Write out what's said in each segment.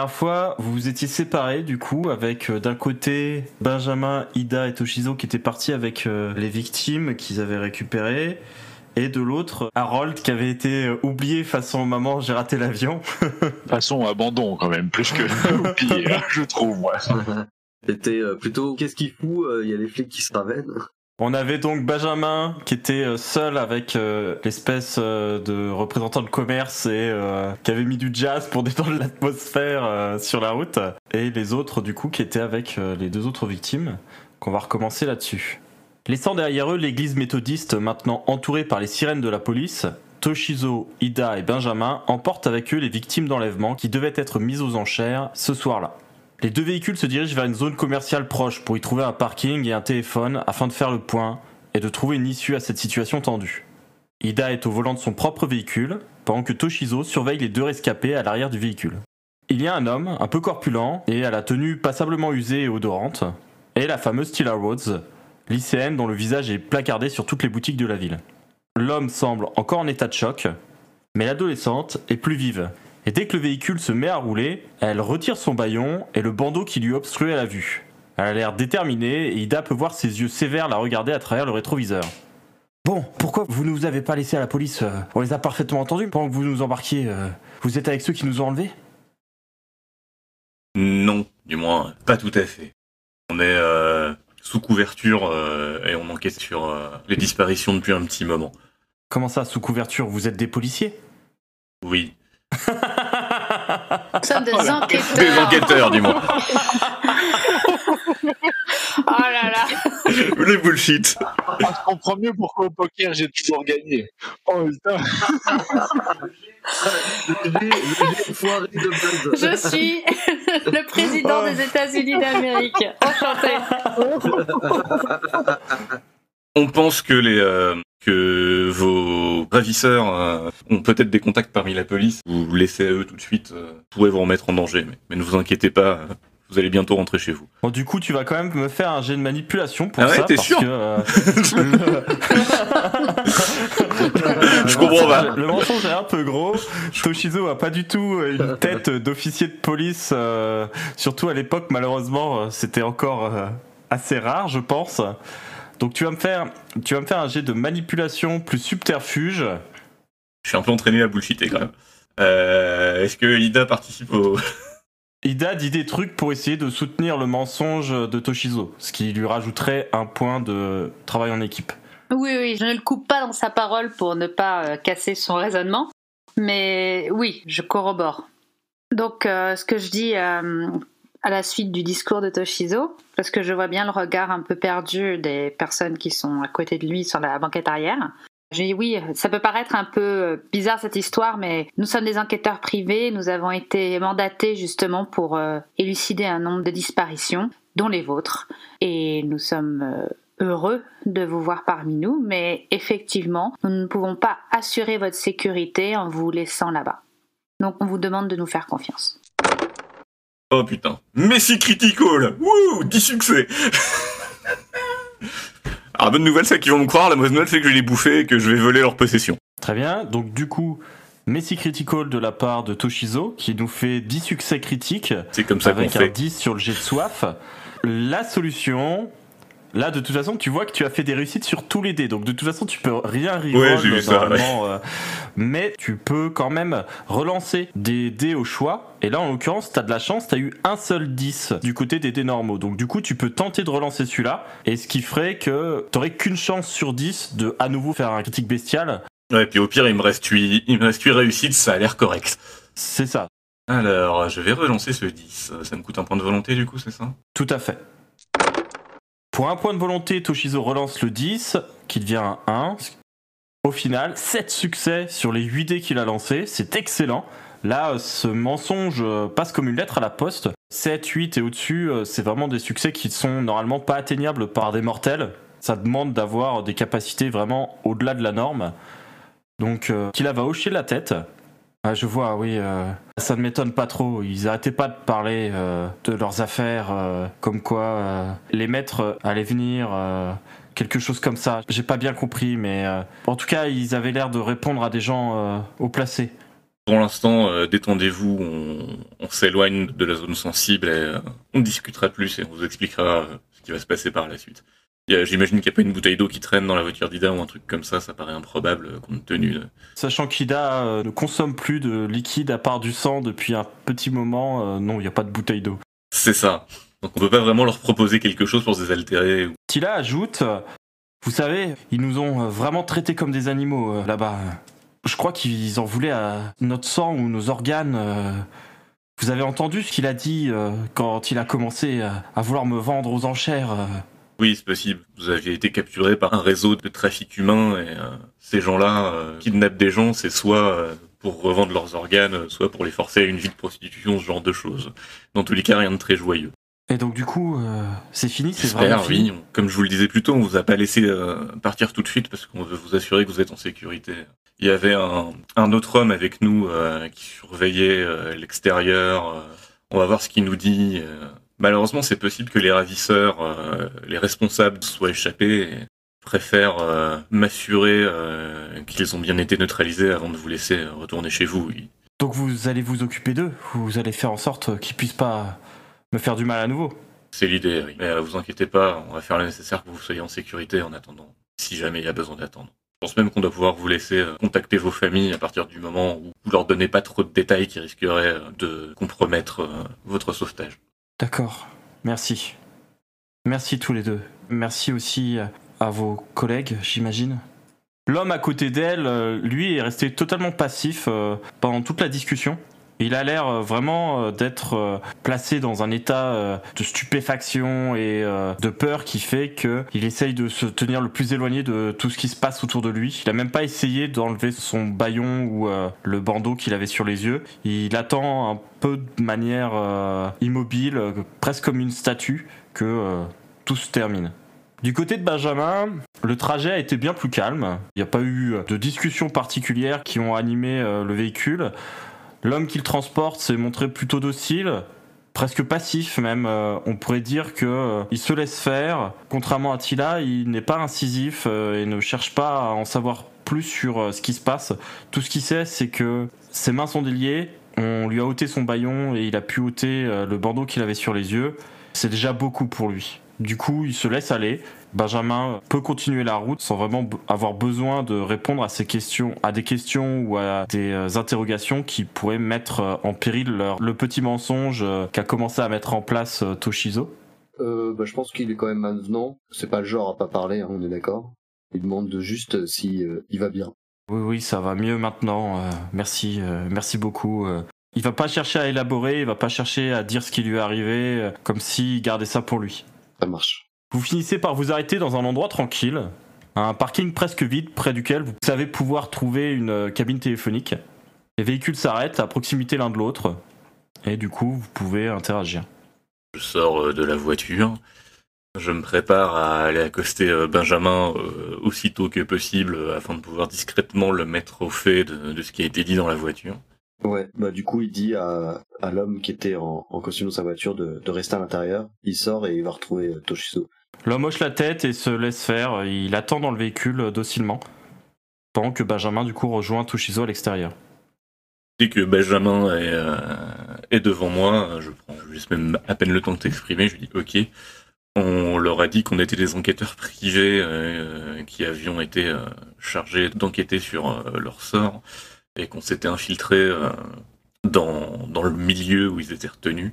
Dernière fois, vous vous étiez séparés du coup avec euh, d'un côté Benjamin, Ida et Toshizo qui étaient partis avec euh, les victimes qu'ils avaient récupérées et de l'autre Harold qui avait été euh, oublié façon maman j'ai raté l'avion. façon abandon quand même, plus que oublié, hein, je trouve moi. C'était euh, plutôt qu'est-ce qu'il fout euh, Il y a les flics qui se ramènent. On avait donc Benjamin qui était euh, seul avec euh, l'espèce euh, de représentant de commerce et qui avait mis du jazz pour détendre l'atmosphère sur la route. Et les autres du coup qui étaient avec les deux autres victimes. Qu'on va recommencer là-dessus. Laissant derrière eux l'église méthodiste maintenant entourée par les sirènes de la police, Toshizo, Ida et Benjamin emportent avec eux les victimes d'enlèvement qui devaient être mises aux enchères ce soir-là. Les deux véhicules se dirigent vers une zone commerciale proche pour y trouver un parking et un téléphone afin de faire le point et de trouver une issue à cette situation tendue. Ida est au volant de son propre véhicule, pendant que Toshizo surveille les deux rescapés à l'arrière du véhicule. Il y a un homme, un peu corpulent et à la tenue passablement usée et odorante, et la fameuse Tila Rhodes, lycéenne dont le visage est placardé sur toutes les boutiques de la ville. L'homme semble encore en état de choc, mais l'adolescente est plus vive et dès que le véhicule se met à rouler, elle retire son baillon et le bandeau qui lui obstruait la vue. Elle a l'air déterminée et Ida peut voir ses yeux sévères la regarder à travers le rétroviseur. Bon, pourquoi vous ne nous avez pas laissé à la police euh, On les a parfaitement entendus pendant que vous nous embarquiez. euh, Vous êtes avec ceux qui nous ont enlevés? Non, du moins, pas tout à fait. On est euh, sous couverture euh, et on enquête sur euh, les disparitions depuis un petit moment. Comment ça, sous couverture? Vous êtes des policiers? Oui, Nous sommes des des enquêteurs. enquêteurs, du moins. Oh là là. Les bullshit. Je comprends mieux pourquoi au poker j'ai toujours gagné. Oh putain. Je suis le président des États-Unis d'Amérique. Enchanté. On pense que les euh, que vos ravisseurs euh, ont peut-être des contacts parmi la police. Vous laissez à eux tout de suite, euh, pourrait vous remettre en danger. Mais, mais ne vous inquiétez pas, euh, vous allez bientôt rentrer chez vous. Bon, du coup, tu vas quand même me faire un jet de manipulation pour Ah ouais, ça. t'es parce sûr que, euh, Je comprends pas. Le mensonge est un peu gros. Toshizo a pas du tout une tête d'officier de police. surtout à l'époque, malheureusement, c'était encore assez rare, je pense. Donc tu vas me faire, tu vas me faire un jet de manipulation plus subterfuge. Je suis un peu entraîné à bullshiter quand même. Euh, Est-ce que Ida participe au... Ida dit des trucs pour essayer de soutenir le mensonge de Toshizo, ce qui lui rajouterait un point de travail en équipe. Oui, oui, je ne le coupe pas dans sa parole pour ne pas euh, casser son raisonnement. Mais oui, je corrobore. Donc, euh, ce que je dis euh, à la suite du discours de Toshizo, parce que je vois bien le regard un peu perdu des personnes qui sont à côté de lui sur la banquette arrière. J'ai dit oui, ça peut paraître un peu bizarre cette histoire, mais nous sommes des enquêteurs privés, nous avons été mandatés justement pour euh, élucider un nombre de disparitions, dont les vôtres, et nous sommes euh, heureux de vous voir parmi nous, mais effectivement, nous ne pouvons pas assurer votre sécurité en vous laissant là-bas. Donc on vous demande de nous faire confiance. Oh putain. Messi Critical Wouh 10 succès Alors bonne nouvelle, c'est qu'ils vont me croire, la mauvaise nouvelle c'est que je vais les bouffer et que je vais voler leur possession. Très bien. Donc du coup, Messi Critical de la part de Toshizo, qui nous fait 10 succès critiques, C'est comme ça qu'on avec un fait. 10 sur le jet de soif. La solution... Là, de toute façon, tu vois que tu as fait des réussites sur tous les dés. Donc, de toute façon, tu peux rien reroll Ouais, j'ai vu ça, euh, mais tu peux quand même relancer des dés au choix. Et là, en l'occurrence, tu as de la chance, tu as eu un seul 10 du côté des dés normaux. Donc, du coup, tu peux tenter de relancer celui-là. Et ce qui ferait que tu qu'une chance sur 10 de à nouveau faire un critique bestial Ouais, puis au pire, il me reste 8, il me reste 8 réussites, ça a l'air correct. C'est ça, Alors, je vais relancer ce 10. Ça me coûte un point de volonté, du coup, c'est ça? Tout à fait. Pour un point de volonté, Toshizo relance le 10, qui devient un 1. Au final, 7 succès sur les 8 dés qu'il a lancés, c'est excellent. Là, euh, ce mensonge euh, passe comme une lettre à la poste. 7, 8 et au-dessus, euh, c'est vraiment des succès qui sont normalement pas atteignables par des mortels. Ça demande d'avoir des capacités vraiment au-delà de la norme. Donc, Tila va hocher la tête. Ah, je vois, oui. euh, ça ne m'étonne pas trop. Ils arrêtaient pas de parler euh, de leurs affaires, euh, comme quoi les maîtres allaient venir, quelque chose comme ça. J'ai pas bien compris, mais en tout cas, ils avaient l'air de répondre à des gens haut placés. Pour l'instant, détendez-vous, on, on s'éloigne de la zone sensible et on discutera plus et on vous expliquera ce qui va se passer par la suite. J'imagine qu'il n'y a pas une bouteille d'eau qui traîne dans la voiture d'Ida ou un truc comme ça, ça paraît improbable euh, compte tenu de... Sachant qu'Ida euh, ne consomme plus de liquide à part du sang depuis un petit moment, euh, non, il n'y a pas de bouteille d'eau. C'est ça. Donc on peut pas vraiment leur proposer quelque chose pour se désaltérer. ou- Tila ajoute euh, Vous savez, ils nous ont vraiment traités comme des animaux là-bas. Je crois qu'ils en voulaient à notre sang ou nos organes. Vous avez entendu ce qu'il a dit quand il a commencé à, vouloir me vendre aux enchères. Oui, c'est possible. Vous aviez été capturé par un réseau de trafic humain et euh, ces gens-là euh, kidnappent des gens, c'est soit euh, pour revendre leurs organes, soit pour les forcer à une vie de prostitution, ce genre de choses. Dans tous les cas, rien de très joyeux. Et donc du coup, c'est fini, c'est vraiment fini. oui. Comme je vous le disais plus tôt, on vous a pas laissé partir tout de suite parce qu'on veut vous assurer que vous êtes en sécurité. Il y avait un, un autre homme avec nous qui surveillait l'extérieur. on va voir ce qu'il nous dit. Malheureusement, c'est possible que les ravisseurs, euh, les responsables soient échappés. Et préfère euh, m'assurer euh, qu'ils ont bien été neutralisés avant de vous laisser retourner chez vous. Donc vous allez vous occuper d'eux, vous allez faire en sorte qu'ils puissent pas me faire du mal à nouveau. C'est l'idée, oui. Mais vous inquiétez pas, on va faire le nécessaire pour que vous soyez en sécurité en attendant, si jamais il y a besoin d'attendre. Je pense même qu'on doit pouvoir vous laisser contacter vos familles à partir du moment où vous leur donnez pas trop de détails qui risqueraient de compromettre votre sauvetage. D'accord, merci. Merci tous les deux. Merci aussi à vos collègues, j'imagine. L'homme à côté d'elle, euh, lui, est resté totalement passif euh, pendant toute la discussion. Il a l'air euh, vraiment euh, d'être euh, placé dans un état de stupéfaction et de peur qui fait qu'il essaye de se tenir le plus éloigné de tout ce qui se passe autour de lui. Il a même pas essayé d'enlever son baillon ou le bandeau qu'il avait sur les yeux. Il attend un peu de manière immobile, presque comme une statue, que tout se termine. Du côté de Benjamin, le trajet a été bien plus calme. Il n'y a pas eu de discussions particulières qui ont animé le véhicule. L'homme qu'il transporte s'est montré plutôt docile, presque passif même. Euh, on pourrait dire que euh, il se laisse faire. Contrairement à Tila, il n'est pas incisif euh, et ne cherche pas à en savoir plus sur ce qui se passe. Tout ce qu'il sait, c'est que ses mains sont déliées. On lui a ôté son baillon et il a pu ôter le bandeau qu'il avait sur les yeux. C'est déjà beaucoup pour lui. Du coup, il se laisse aller. Benjamin peut continuer la route sans vraiment avoir besoin de répondre à ces questions, à des questions ou à des euh, interrogations qui pourraient mettre euh, en péril leur- le petit mensonge euh, qu'a commencé à mettre en place Toshizo. Euh, bah, je pense qu'il est quand même maintenant. C'est pas le genre à pas parler, hein, on est d'accord. Il demande de juste si euh, il va bien. Oui, oui, ça va mieux maintenant. euh, merci, merci beaucoup. Il va pas chercher à élaborer, il va pas chercher à dire ce qui lui est arrivé, comme s'il gardait ça pour lui. Ça marche. Vous finissez par vous arrêter dans un endroit tranquille, un parking presque vide près duquel vous savez pouvoir trouver une euh, cabine téléphonique. Les véhicules s'arrêtent à proximité l'un de l'autre et du coup vous pouvez interagir. Je sors euh, de la voiture. Je me prépare à aller accoster euh, Benjamin aussitôt que possible afin de pouvoir discrètement le mettre au fait de, de ce qui a été dit dans la voiture. Ouais, bah du coup il dit à, à l'homme qui était en, en costume dans sa voiture de, de rester à l'intérieur. Il sort et il va retrouver Toshizo. L'homme hoche la tête et se laisse faire, il attend dans le véhicule euh, docilement pendant que Benjamin du coup rejoint Toshizo à l'extérieur. Dès que Benjamin est, euh, devant moi, je prends juste même à peine le temps de t'exprimer, je lui dis ok. On leur a dit qu'on était des enquêteurs privés euh, qui avions été euh, chargés d'enquêter sur euh, leur sort et qu'on s'était infiltré euh, dans, dans le milieu où ils étaient retenus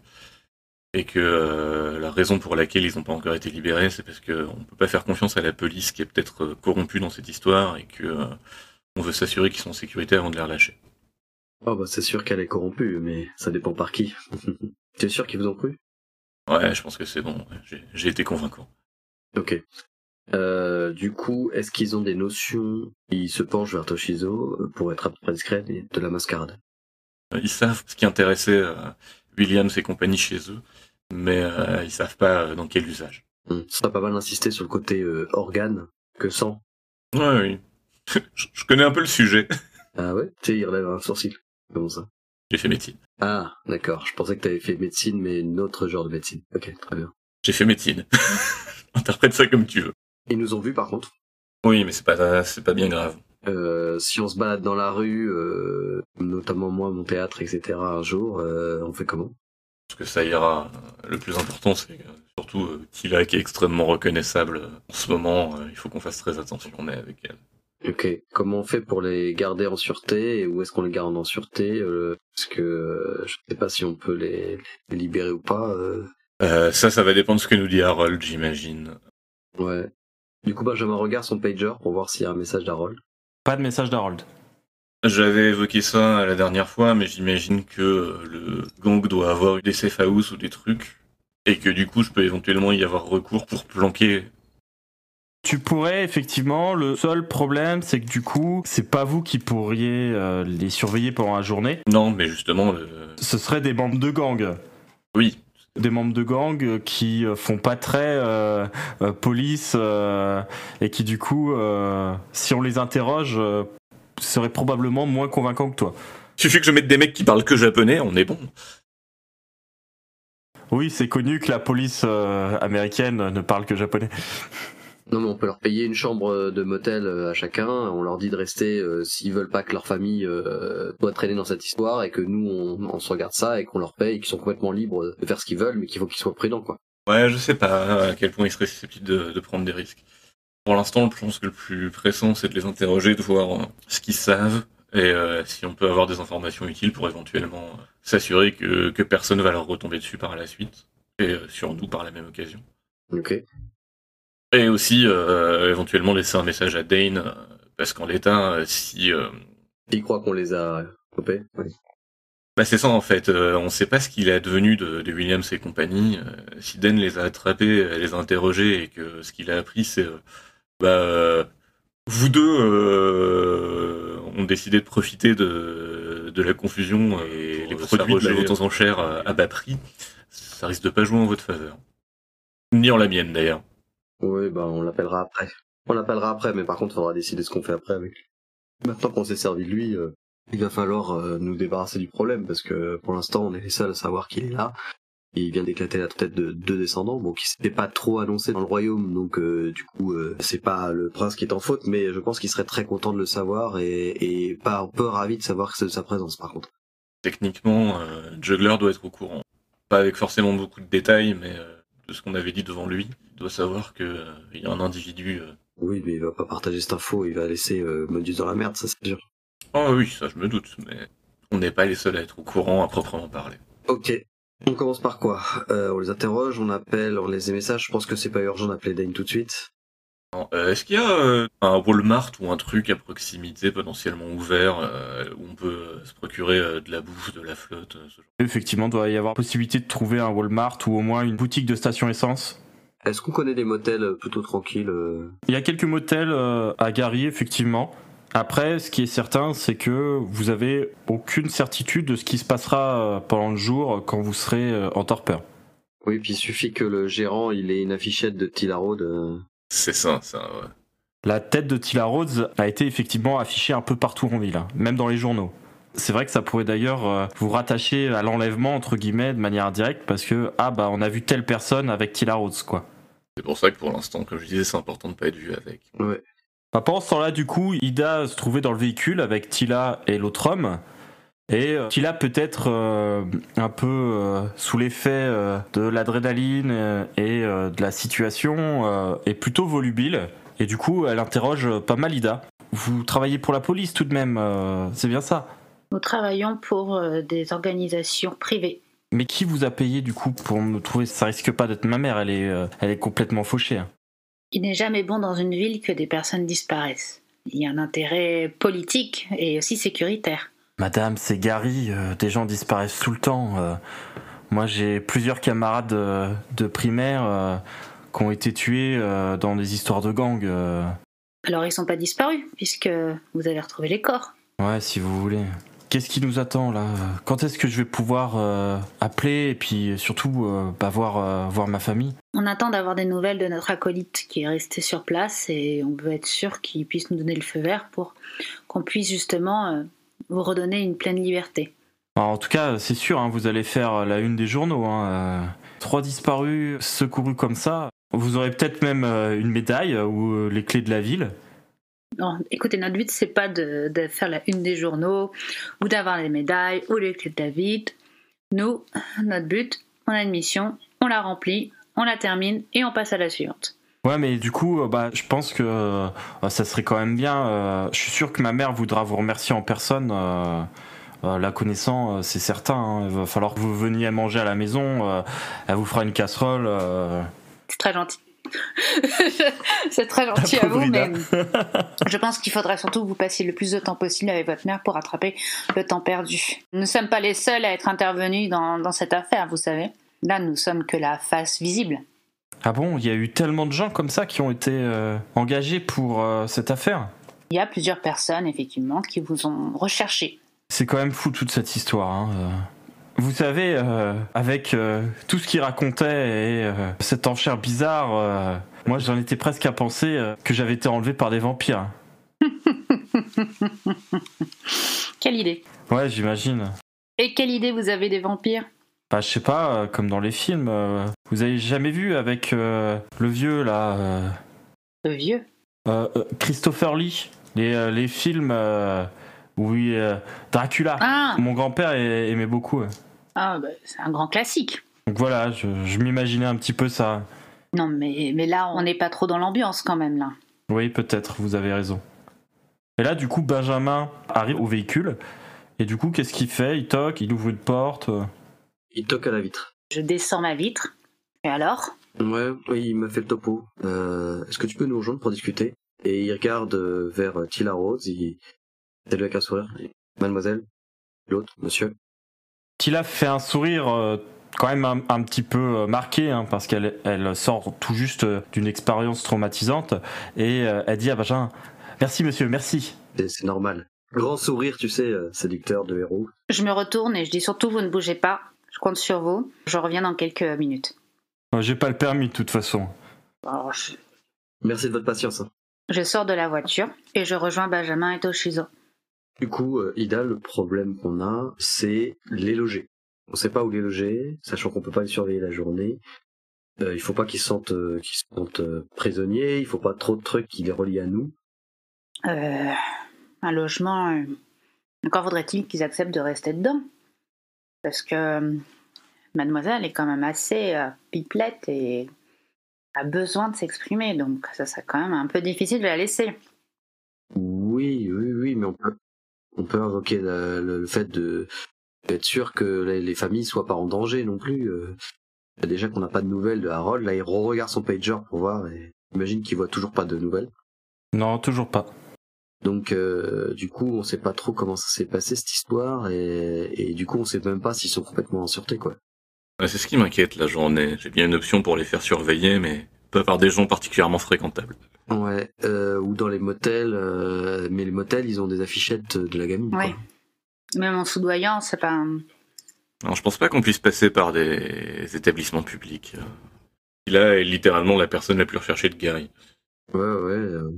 et que euh, la raison pour laquelle ils n'ont pas encore été libérés, c'est parce qu'on ne peut pas faire confiance à la police qui est peut-être euh, corrompue dans cette histoire et que euh, On veut s'assurer qu'ils sont en sécurité avant de les relâcher. Oh bah c'est sûr qu'elle est corrompue, mais ça dépend par qui. T'es sûr qu'ils vous ont cru? Ouais, je pense que c'est bon. J'ai- été convaincant. Ok. Euh, du coup, est-ce qu'ils ont des notions Ils se penchent vers Toshizo pour être à peu près discrets et de la mascarade? Ils savent ce qui intéressait Williams et compagnie chez eux, mais euh, ils savent pas euh, dans quel usage. Hmm. Ce serait pas mal d'insister sur le côté euh, organe que sang? Ouais, oui. je connais un peu le sujet. Ah ouais? Tu sais, il relève un sourcil. Comment ça? J'ai fait médecine. Ah, d'accord. Je pensais que t'avais fait médecine, mais une autre genre de médecine. Ok, très bien. J'ai fait médecine. Interprète ça comme tu veux. Ils nous ont vus par contre. Oui, mais c'est pas c'est pas bien grave. Euh, si on se balade dans la rue, euh, notamment moi, mon théâtre, etc. un jour, euh, on fait comment? Parce que ça ira. Le plus important, c'est surtout Tila qui est extrêmement reconnaissable en ce moment. Il faut qu'on fasse très attention. On est avec elle. Ok. Comment on fait pour les garder en sûreté et où est-ce qu'on les garde en sûreté Parce que je sais pas si on peut les, les libérer ou pas. ça, ça va dépendre de ce que nous dit Harold, j'imagine. Ouais. Du coup, Benjamin regarde son pager pour voir s'il y a un message d'Harold. Pas de message d'Harold. J'avais évoqué ça la dernière fois, mais j'imagine que le gang doit avoir eu des safe house ou des trucs, et que du coup, je peux éventuellement y avoir recours pour planquer. Tu pourrais effectivement. Le seul problème, c'est que du coup, c'est pas vous qui pourriez euh, les surveiller pendant la journée. Non, mais justement, le... Ce seraient des membres de gang. oui, Des membres de gang euh, qui euh, font pas très euh, police et qui du coup, si on les interroge, seraient probablement moins convaincants que toi. suffit que je mette des mecs qui parlent que japonais, on est bon. Oui, c'est connu que la police américaine ne parle que japonais. Non, mais on peut leur payer une chambre de motel euh, à chacun. On leur dit de rester euh, s'ils veulent pas que leur famille euh, soit traînée dans cette histoire et que nous on, on se regarde ça et qu'on leur paye et qu'ils sont complètement libres de faire ce qu'ils veulent, mais qu'il faut qu'ils soient prudents, quoi. Ouais, je sais pas à quel point ils seraient susceptibles de, de prendre des risques. Pour l'instant, je pense que le plus pressant, c'est de les interroger, de voir euh, ce qu'ils savent, et euh, si on peut avoir des informations utiles pour éventuellement euh, s'assurer que, que personne va leur retomber dessus par la suite, et euh, sur nous par la même occasion. Ok. Et aussi, euh, éventuellement, laisser un message à Dane, euh, parce qu'en l'état, euh, si... euh, Ils croient qu'on les a copés. Oui. Bah c'est ça en fait, euh, on sait pas ce qu'il est advenu de, de Williams et compagnie. Euh, si Dan les a attrapés, les a interrogés et que ce qu'il a appris c'est euh, bah euh, vous deux euh, ont décidé de profiter de, de la confusion et les produits de la vente aux enchères euh, à bas prix, ça risque de pas jouer en votre faveur. Ni en la mienne d'ailleurs. Oui, bah on l'appellera après. On l'appellera après, mais par contre, faudra décider ce qu'on fait après avec lui. Maintenant qu'on s'est servi de lui, euh, il va falloir euh, nous débarrasser du problème parce que pour l'instant, on est les seuls à savoir qu'il est là. Il vient d'éclater la tête de deux descendants, bon, qui s'était pas trop annoncé dans le royaume, donc euh, du coup, c'est pas le prince qui est en faute, mais je pense qu'il serait très content de le savoir et, et pas un peu ravi de savoir que c'est de sa présence, par contre. Techniquement, Juggler doit être au courant. Pas avec forcément beaucoup de détails, mais de ce qu'on avait dit devant lui, il doit savoir que euh, il y a un individu euh, Oui, mais il va pas partager cette info, il va laisser euh, Modus dans la merde, ça c'est sûr. Ah oui, ça je me doute, mais on n'est pas les seuls à être au courant à proprement parler. Ok. On commence par quoi? Euh, On les interroge, on appelle, on laisse des messages. Je pense que c'est pas urgent d'appeler Dane tout de suite. Euh, Est-ce qu'il y a euh, un Walmart ou un truc à proximité potentiellement ouvert euh, où on peut euh, se procurer euh, de la bouffe, de la flotte, ce genre Effectivement, il doit y avoir possibilité de trouver un Walmart ou au moins une boutique de station essence. Est-ce qu'on connaît des motels plutôt tranquilles Il y a quelques motels euh, à Gary, effectivement. Après, ce qui est certain, c'est que vous avez aucune certitude de ce qui se passera pendant le jour quand vous serez en torpeur. Oui, puis il suffit que le gérant il ait une affichette de Tila Road. C'est ça, ça, ouais. La tête de Tila Rhodes a été effectivement affichée un peu partout en ville, hein, même dans les journaux. C'est vrai que ça pourrait d'ailleurs euh, vous rattacher à l'enlèvement, entre guillemets, de manière indirecte, parce que, ah bah, on a vu telle personne avec Tila Rhodes, quoi. C'est pour ça que pour l'instant, comme je disais, c'est important de pas être vu avec. Ouais. Bah, pendant ce temps-là, du coup, Ida se trouvait dans le véhicule avec Tila et l'autre homme. Et euh, Tila peut-être euh, un peu euh, sous l'effet euh, de l'adrénaline et de la situation est plutôt volubile. Et du coup, elle interroge pas mal Ida. Vous travaillez pour la police tout de même, c'est bien ça? Nous travaillons pour des organisations privées. Mais qui vous a payé du coup pour me trouver Ça risque pas d'être ma mère, elle est, elle est complètement fauchée. hein. Il n'est jamais bon dans une ville que des personnes disparaissent. il y a un intérêt politique et aussi sécuritaire. Madame, c'est Gary, euh, des gens disparaissent tout le temps. euh. moi, j'ai plusieurs camarades euh, de primaire euh, qui ont été tués dans des histoires de gangs. Alors ils sont pas disparus, puisque vous avez retrouvé les corps. Ouais, si vous voulez. Qu'est-ce qui nous attend là? Quand est-ce que je vais pouvoir appeler et puis surtout bah, voir, voir ma famille? On attend d'avoir des nouvelles de notre acolyte qui est resté sur place et on veut être sûr qu'il puisse nous donner le feu vert pour qu'on puisse justement vous redonner une pleine liberté. Alors, En tout cas, c'est sûr, hein, vous allez faire la une des journaux. hein, euh. Trois disparus, secourus comme ça. Vous aurez peut-être même euh, une médaille ou euh, les clés de la ville. Non, écoutez, notre but c'est pas de, de faire la une des journaux ou d'avoir les médailles ou les clés de David. Nous, notre but, on a une mission, on la remplit, on la termine et on passe à la suivante. Ouais, mais du coup, euh, bah, je pense que euh, ça serait quand même bien. euh, je suis sûr que ma mère voudra vous remercier en personne. euh, la connaissant, c'est certain. hein. Il va falloir que vous veniez manger à la maison. elle vous fera une casserole. C'est très gentil. c'est très gentil à vous, Ida. mais je pense qu'il faudrait surtout que vous passiez le plus de temps possible avec votre mère pour rattraper le temps perdu. Nous ne sommes pas les seuls à être intervenus dans, dans cette affaire, vous savez. Là, nous sommes que la face visible. Ah bon, il y a eu tellement de gens comme ça qui ont été euh, engagés pour euh, cette affaire. Il y a plusieurs personnes, effectivement, qui vous ont recherché. C'est quand même fou toute cette histoire. hein, euh. Vous savez, euh, avec tout ce qu'il racontait et cette enchère bizarre, moi j'en étais presque à penser que j'avais été enlevé par des vampires. Quelle idée Ouais, j'imagine. Et quelle idée vous avez des vampires? Bah, je sais pas, comme dans les films. Vous avez jamais vu avec euh, le vieux là, euh, Le vieux? euh, euh, Christopher Lee, les, euh, les films euh, où il, euh, Dracula. Ah, Mon grand-père a- aimait beaucoup. ah bah, c'est un grand classique. Donc voilà, je, je m'imaginais un petit peu ça. Non, mais, mais là, on n'est pas trop dans l'ambiance quand même, là. Oui, peut-être, vous avez raison. Et là, du coup, Benjamin arrive au véhicule. Et du coup, qu'est-ce qu'il fait? Il toque, il ouvre une porte. Il toque à la vitre. Je descends ma vitre. Et alors? Ouais, oui, il m'a fait le topo. Euh, Est-ce que tu peux nous rejoindre pour discuter? Et il regarde euh, vers euh, Tila Rose, il salue avec un sourire. Mademoiselle L'autre, monsieur Tila fait un sourire quand même un, un petit peu marqué, hein, parce qu'elle elle sort tout juste d'une expérience traumatisante. Et elle dit à Benjamin Merci, monsieur, merci. C'est- normal. Grand sourire, tu sais, séducteur de héros. Je me retourne et je dis surtout, vous ne bougez pas. Je compte sur vous. Je reviens dans quelques minutes. J'ai pas le permis de toute façon. Alors, je, Merci de votre patience. je sors de la voiture et je rejoins Benjamin et Toshizo. Du coup, euh, Ida, le problème qu'on a, c'est les loger. On sait pas où les loger, sachant qu'on peut pas les surveiller la journée. Euh, il faut pas qu'ils se sentent, euh, qu'ils se sentent euh, prisonniers, il faut pas trop de trucs qui les relient à nous. Euh, un logement. euh, encore faudrait-il qu'ils acceptent de rester dedans. Parce que euh, mademoiselle est quand même assez euh, pipelette et a besoin de s'exprimer. Donc ça serait quand même un peu difficile de la laisser. Oui, oui, oui, mais on peut, on peut invoquer le, le- le fait de d'être sûr que les, les familles soient pas en danger non plus. euh. Déjà qu'on n'a pas de nouvelles de Harold, là il regarde son pager pour voir et imagine qu'il voit toujours pas de nouvelles. Non, toujours pas. Donc euh, du coup on sait pas trop comment ça s'est passé cette histoire et, et du coup on sait même pas s'ils sont complètement en sûreté quoi. Ouais, C'est ce qui m'inquiète la journée. J'ai bien une option pour les faire surveiller, mais pas par des gens particulièrement fréquentables. Ouais, euh, ou dans les motels, euh, mais les motels ils ont des affichettes de la gamine. quoi. Ouais. Même en soudoyant, c'est pas. un- Alors, je pense pas qu'on puisse passer par des établissements publics. Là est littéralement la personne la plus recherchée de Gary. Ouais, ouais. euh.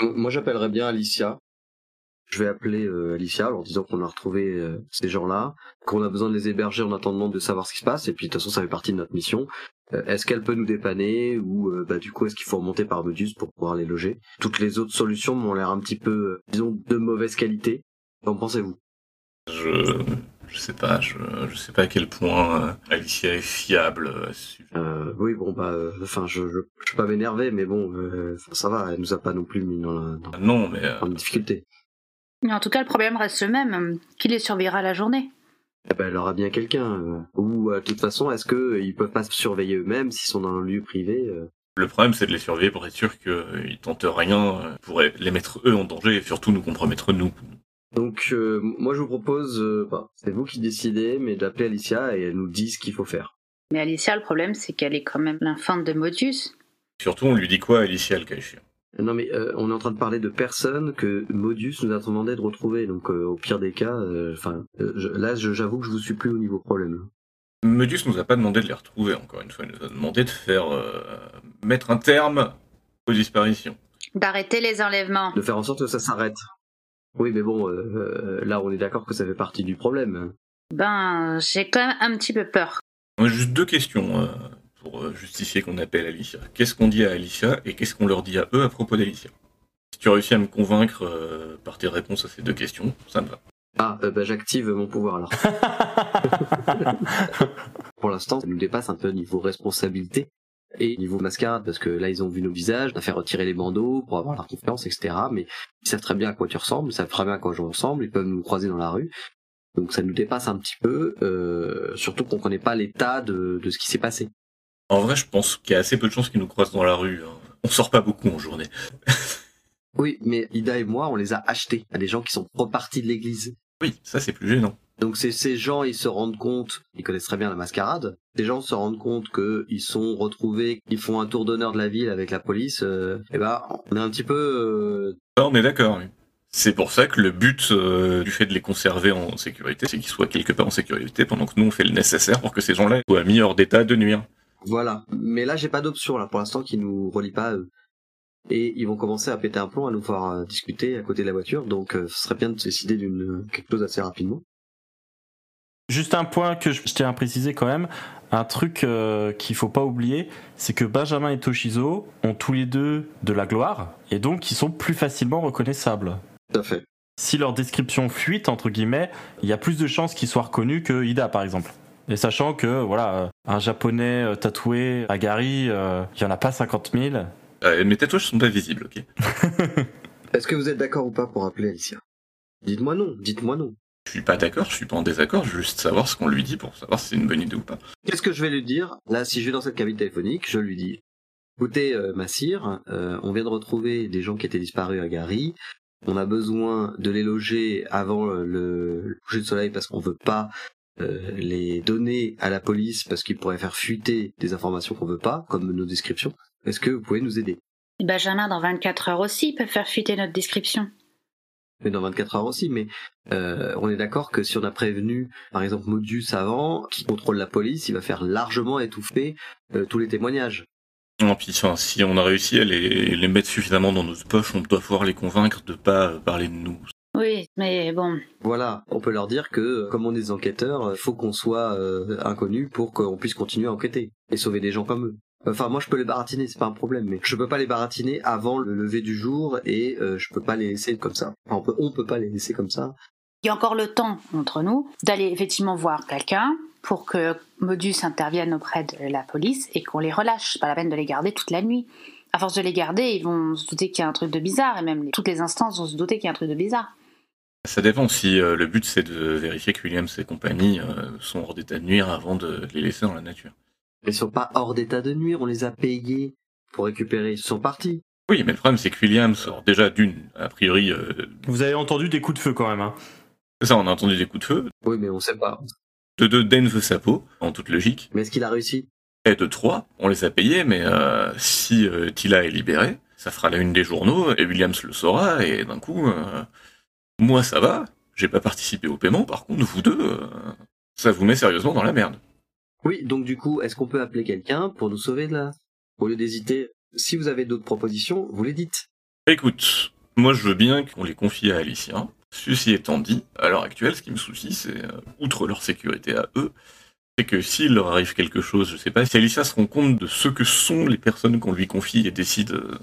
Moi, j'appellerais bien Alicia. Je vais appeler euh, Alicia en disant qu'on a retrouvé euh, ces gens-là, qu'on a besoin de les héberger en attendant de savoir ce qui se passe, et puis de toute façon, ça fait partie de notre mission. Euh, est-ce qu'elle peut nous dépanner, ou bah, du coup, est-ce qu'il faut remonter par Modus pour pouvoir les loger? Toutes les autres solutions m'ont l'air un petit peu, disons, de mauvaise qualité. Qu'en pensez-vous? Je, je sais pas, je, je sais pas à quel point Alicia est fiable euh, Oui, bon, bah, euh, enfin, je, je, je suis pas m'énerver, mais bon, euh, ça va, elle nous a pas non plus mis dans la, dans, Non, mais euh, dans la difficulté. Mais en tout cas, le problème reste le même. Qui les surveillera la journée Eh ben, elle aura bien quelqu'un. euh. Ou, euh, de toute façon, est-ce que euh, peuvent pas se surveiller eux-mêmes s'ils sont dans un lieu privé euh? Le problème, c'est de les surveiller pour être sûr qu'ils tentent rien pour les mettre eux en danger et surtout nous compromettre nous. Donc euh, moi je vous propose, euh, bah, c'est vous qui décidez, mais d'appeler Alicia et elle nous dit ce qu'il faut faire. Mais Alicia, le problème, c'est qu'elle est quand même l'infante de Modius. Surtout, on lui dit quoi, Alicia, le échéant? Non mais euh, on est en train de parler de personnes que Modius nous a demandé de retrouver, donc euh, au pire des cas, euh, enfin là je- j'avoue que je vous suis plus au niveau problème. Medius nous a pas demandé de les retrouver, encore une fois. Il nous a demandé de faire euh, mettre un terme aux disparitions. D'arrêter les enlèvements. De faire en sorte que ça s'arrête. Oui mais bon, euh, euh, là on est d'accord que ça fait partie du problème. Ben, j'ai quand même un petit peu peur. Juste deux questions euh, pour euh, justifier qu'on appelle Alicia. Qu'est-ce qu'on dit à Alicia et qu'est-ce qu'on leur dit à eux à propos d'Alicia Si tu réussis à me convaincre euh, par tes réponses à ces deux questions, ça me va. Ah, euh, bah, j'active mon pouvoir alors. Pour l'instant, ça nous dépasse un peu niveau responsabilité et niveau mascarade, parce que là, ils ont vu nos visages, on a fait retirer les bandeaux pour avoir leur confiance, etc. Mais ils savent très bien à quoi tu ressembles, ils savent très bien à quoi je ressemble, ils peuvent nous croiser dans la rue. Donc ça nous dépasse un petit peu, euh, surtout qu'on connaît pas l'état de, de ce qui s'est passé. En vrai, je pense qu'il y a assez peu de chances qu'ils nous croisent dans la rue. hein. On sort pas beaucoup en journée. Oui, mais Ida et moi, on les a achetés à des gens qui sont repartis de l'église. Oui, ça c'est plus gênant. Donc c'est ces gens, ils se rendent compte, ils connaissent très bien la mascarade. Ces gens se rendent compte que ils sont retrouvés, ils font un tour d'honneur de la ville avec la police. euh, et ben, on est un petit peu. euh, Ça, on est d'accord. oui. C'est pour ça que le but euh, du fait de les conserver en sécurité, c'est qu'ils soient quelque part en sécurité pendant que nous on fait le nécessaire pour que ces gens-là soient mis hors d'état de nuire. Voilà. Mais là, j'ai pas d'option là pour l'instant qui nous relie pas à eux. Et ils vont commencer à péter un plomb, à nous faire euh, discuter à côté de la voiture. Donc, euh, ce serait bien de décider d'une quelque chose assez rapidement. Juste un point que je je tiens à préciser quand même, un truc euh, qu'il faut pas oublier, c'est que Benjamin et Toshizo ont tous les deux de la gloire et donc ils sont plus facilement reconnaissables. Tout à fait. Si leur description fuite entre guillemets, il y a plus de chances qu'ils soient reconnus que Ida par exemple. Et sachant que voilà, euh, un japonais euh, tatoué à Gary, euh, il y en a pas 50 000. Euh, mes tatouages sont pas visibles, ok Est-ce que vous êtes d'accord ou pas pour appeler Alicia? Dites-moi non. Dites-moi non. Je suis pas d'accord, je suis pas en désaccord, je veux juste savoir ce qu'on lui dit pour savoir si c'est une bonne idée ou pas. Qu'est-ce que je vais lui dire? Là, si je vais dans cette cabine téléphonique, je lui dis Écoutez, euh, Massir, euh, on vient de retrouver des gens qui étaient disparus à Gary. On a besoin de les loger avant le, le coucher de soleil parce qu'on veut pas euh, les donner à la police parce qu'ils pourraient faire fuiter des informations qu'on veut pas, comme nos descriptions. Est-ce que vous pouvez nous aider? Et Benjamin, dans 24 heures aussi, il peut faire fuiter notre description. Mais dans 24 heures aussi, mais euh, on est d'accord que si on a prévenu, par exemple, Modius avant, qui contrôle la police, il va faire largement étouffer euh, tous les témoignages. Non, puis enfin, si on a réussi à les, les mettre suffisamment dans nos poches, on doit pouvoir les convaincre de pas euh, parler de nous. Oui, mais bon. Voilà, on peut leur dire que, euh, comme on est des enquêteurs, il faut qu'on soit euh, inconnus pour qu'on puisse continuer à enquêter et sauver des gens comme eux. Enfin, moi, je peux les baratiner, c'est pas un problème, mais je peux pas les baratiner avant le lever du jour et euh, je peux pas les laisser comme ça. Enfin, on peut, on peut pas les laisser comme ça. Il y a encore le temps entre nous d'aller effectivement voir quelqu'un pour que Modus intervienne auprès de la police et qu'on les relâche. Pas la peine de les garder toute la nuit. À force de les garder, ils vont se douter qu'il y a un truc de bizarre et même les- toutes les instances vont se douter qu'il y a un truc de bizarre. Ça dépend si euh, le but c'est de vérifier que Williams et compagnie euh, sont hors d'état de nuire avant de les laisser dans la nature. Ils sont pas hors d'état de nuire, on les a payés pour récupérer, ils sont partis. Oui, mais le problème c'est que Williams, alors déjà d'une, a priori, euh, Vous avez entendu des coups de feu quand même. Hein. ça on a entendu des coups de feu. Oui, mais on sait pas. De deux, Den veut sa peau, en toute logique. Mais est-ce qu'il a réussi? Et de trois, on les a payés, mais euh, si euh, Tila est libéré, ça fera la une des journaux, et Williams le saura, et d'un coup, euh, moi ça va, j'ai pas participé au paiement, par contre vous deux, euh, ça vous met sérieusement dans la merde. Oui, donc du coup, est-ce qu'on peut appeler quelqu'un pour nous sauver de là? Au lieu d'hésiter, si vous avez d'autres propositions, vous les dites. Écoute, moi je veux bien qu'on les confie à Alicia. Ceci étant dit, à l'heure actuelle, ce qui me soucie, c'est, euh, outre leur sécurité à eux, c'est que s'il leur arrive quelque chose, je sais pas, si Alicia se rend compte de ce que sont les personnes qu'on lui confie et décide euh,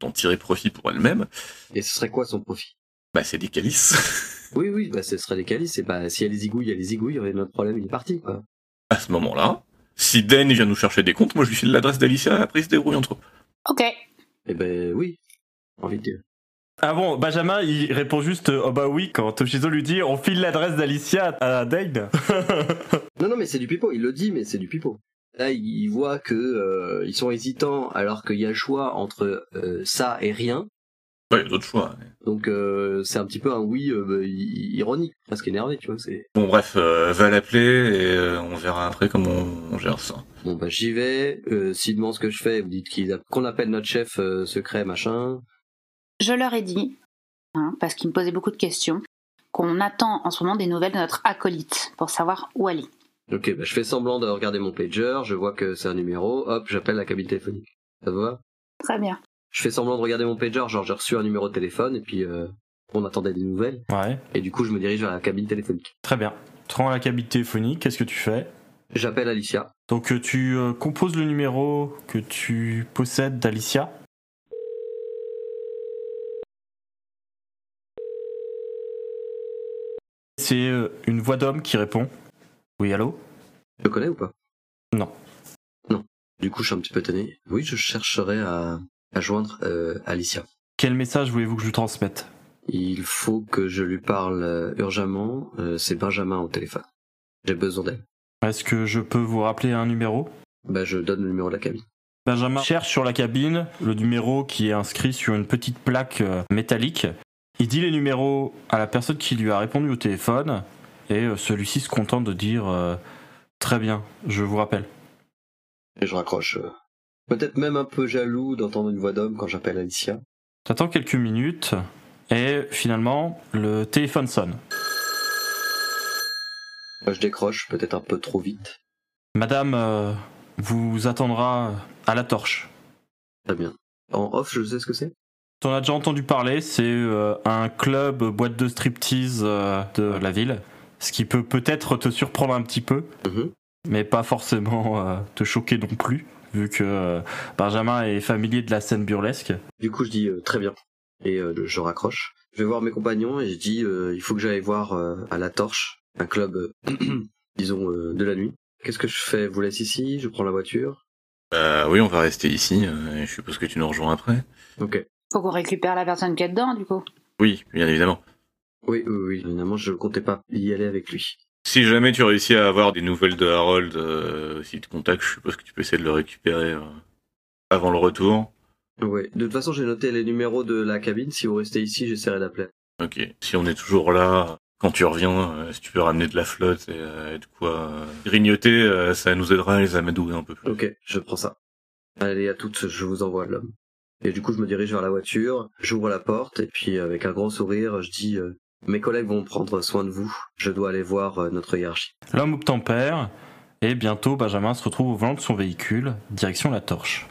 d'en tirer profit pour elle-même, Et ce serait quoi son profit? Bah c'est des calices. Oui, oui, bah ce serait des calices, et bah si elle les zigouille, elle les zigouille, et notre problème il est parti, quoi. à ce moment-là, si Dan vient nous chercher des comptes, moi je lui file l'adresse d'Alicia, après ils se débrouillent entre eux. Ok. Eh ben oui, j'ai envie de dire. Ah bon, Benjamin, il répond juste euh, oh bah oui quand Toshizo lui dit on file l'adresse d'Alicia à Dane. Non, non, mais c'est du pipeau, il le dit, mais c'est du pipeau. Là, ils voient que euh, ils sont hésitants alors qu'il y a le choix entre euh, ça et rien. Ouais, il y a d'autres choix. ouais. Donc euh, c'est un petit peu un oui euh, bah, i- ironique, presque énervé, tu vois. C'est Bon, bref, euh, va l'appeler et euh, on verra après comment on, on gère ça. bon bah j'y vais. Euh, S'il demande ce que je fais, vous dites qu'il a- qu'on appelle notre chef euh, secret machin. Je leur ai dit, hein, parce qu'ils me posaient beaucoup de questions, qu'on attend en ce moment des nouvelles de notre acolyte pour savoir où est. Ok, bah, je fais semblant de regarder mon pager, je vois que c'est un numéro, hop, j'appelle la cabine téléphonique. Ça te va Très bien. Je fais semblant de regarder mon pager, genre j'ai reçu un numéro de téléphone et puis euh, on attendait des nouvelles. Ouais, Et du coup, je me dirige vers la cabine téléphonique. très bien. Tu rends à la cabine téléphonique, qu'est-ce que tu fais? J'appelle Alicia. Donc euh, tu euh, composes le numéro que tu possèdes d'Alicia? C'est euh, une voix d'homme qui répond. Oui, allô? Tu le connais ou pas? Non. Non. Du coup, je suis un petit peu étonné. Oui, je chercherai à, à joindre euh, Alicia. Quel message voulez-vous que je lui transmette? Il faut que je lui parle euh, urgemment. Euh, c'est Benjamin au téléphone. J'ai besoin d'elle. Est-ce que je peux vous rappeler un numéro? Bah, je donne le numéro de la cabine. Benjamin cherche sur la cabine le numéro qui est inscrit sur une petite plaque métallique. Il dit les numéros à la personne qui lui a répondu au téléphone et celui-ci se contente de dire euh, Très bien, je vous rappelle. Et je raccroche. Peut-être même un peu jaloux d'entendre une voix d'homme quand j'appelle Alicia. T'attends quelques minutes et finalement le téléphone sonne. Je décroche, peut-être un peu trop vite. Madame euh, vous attendra à la torche. Très bien. En off, je sais ce que c'est? T'en as déjà entendu parler, c'est euh, un club boîte de striptease euh, de la ville. Ce qui peut peut-être te surprendre un petit peu, Mhm. mais pas forcément te choquer non plus, vu que euh, Benjamin est familier de la scène burlesque. Du coup, je dis euh, très bien. Et euh, je raccroche. Je vais voir mes compagnons et je dis euh, il faut que j'aille voir euh, à la Torche, un club, euh, disons, euh, de la nuit. Qu'est-ce que je fais? Je vous laisse ici? Je prends la voiture? Bah oui, on va rester ici. euh, je suppose que tu nous rejoins après. Ok. Faut qu'on récupère la personne qui est dedans, du coup. Oui, bien évidemment. Oui, oui, oui. Évidemment, je ne comptais pas y aller avec lui. Si jamais tu réussis à avoir des nouvelles de Harold, euh, s'il te contacte, je suppose que tu peux essayer de le récupérer euh, avant le retour. Ouais. De toute façon, j'ai noté les numéros de la cabine. Si vous restez ici, j'essaierai d'appeler. Ok. Si on est toujours là, quand tu reviens, euh, si tu peux ramener de la flotte et, euh, et de quoi euh, grignoter, euh, ça nous aidera à les amadouer un peu plus. Ok, je prends ça. Allez, à toutes, je vous envoie l'homme. Et du coup, je me dirige vers la voiture, j'ouvre la porte, et puis avec un grand sourire, je dis euh, Mes collègues vont prendre soin de vous, je dois aller voir euh, notre hiérarchie. L'homme obtempère et bientôt Benjamin se retrouve au volant de son véhicule, direction la torche.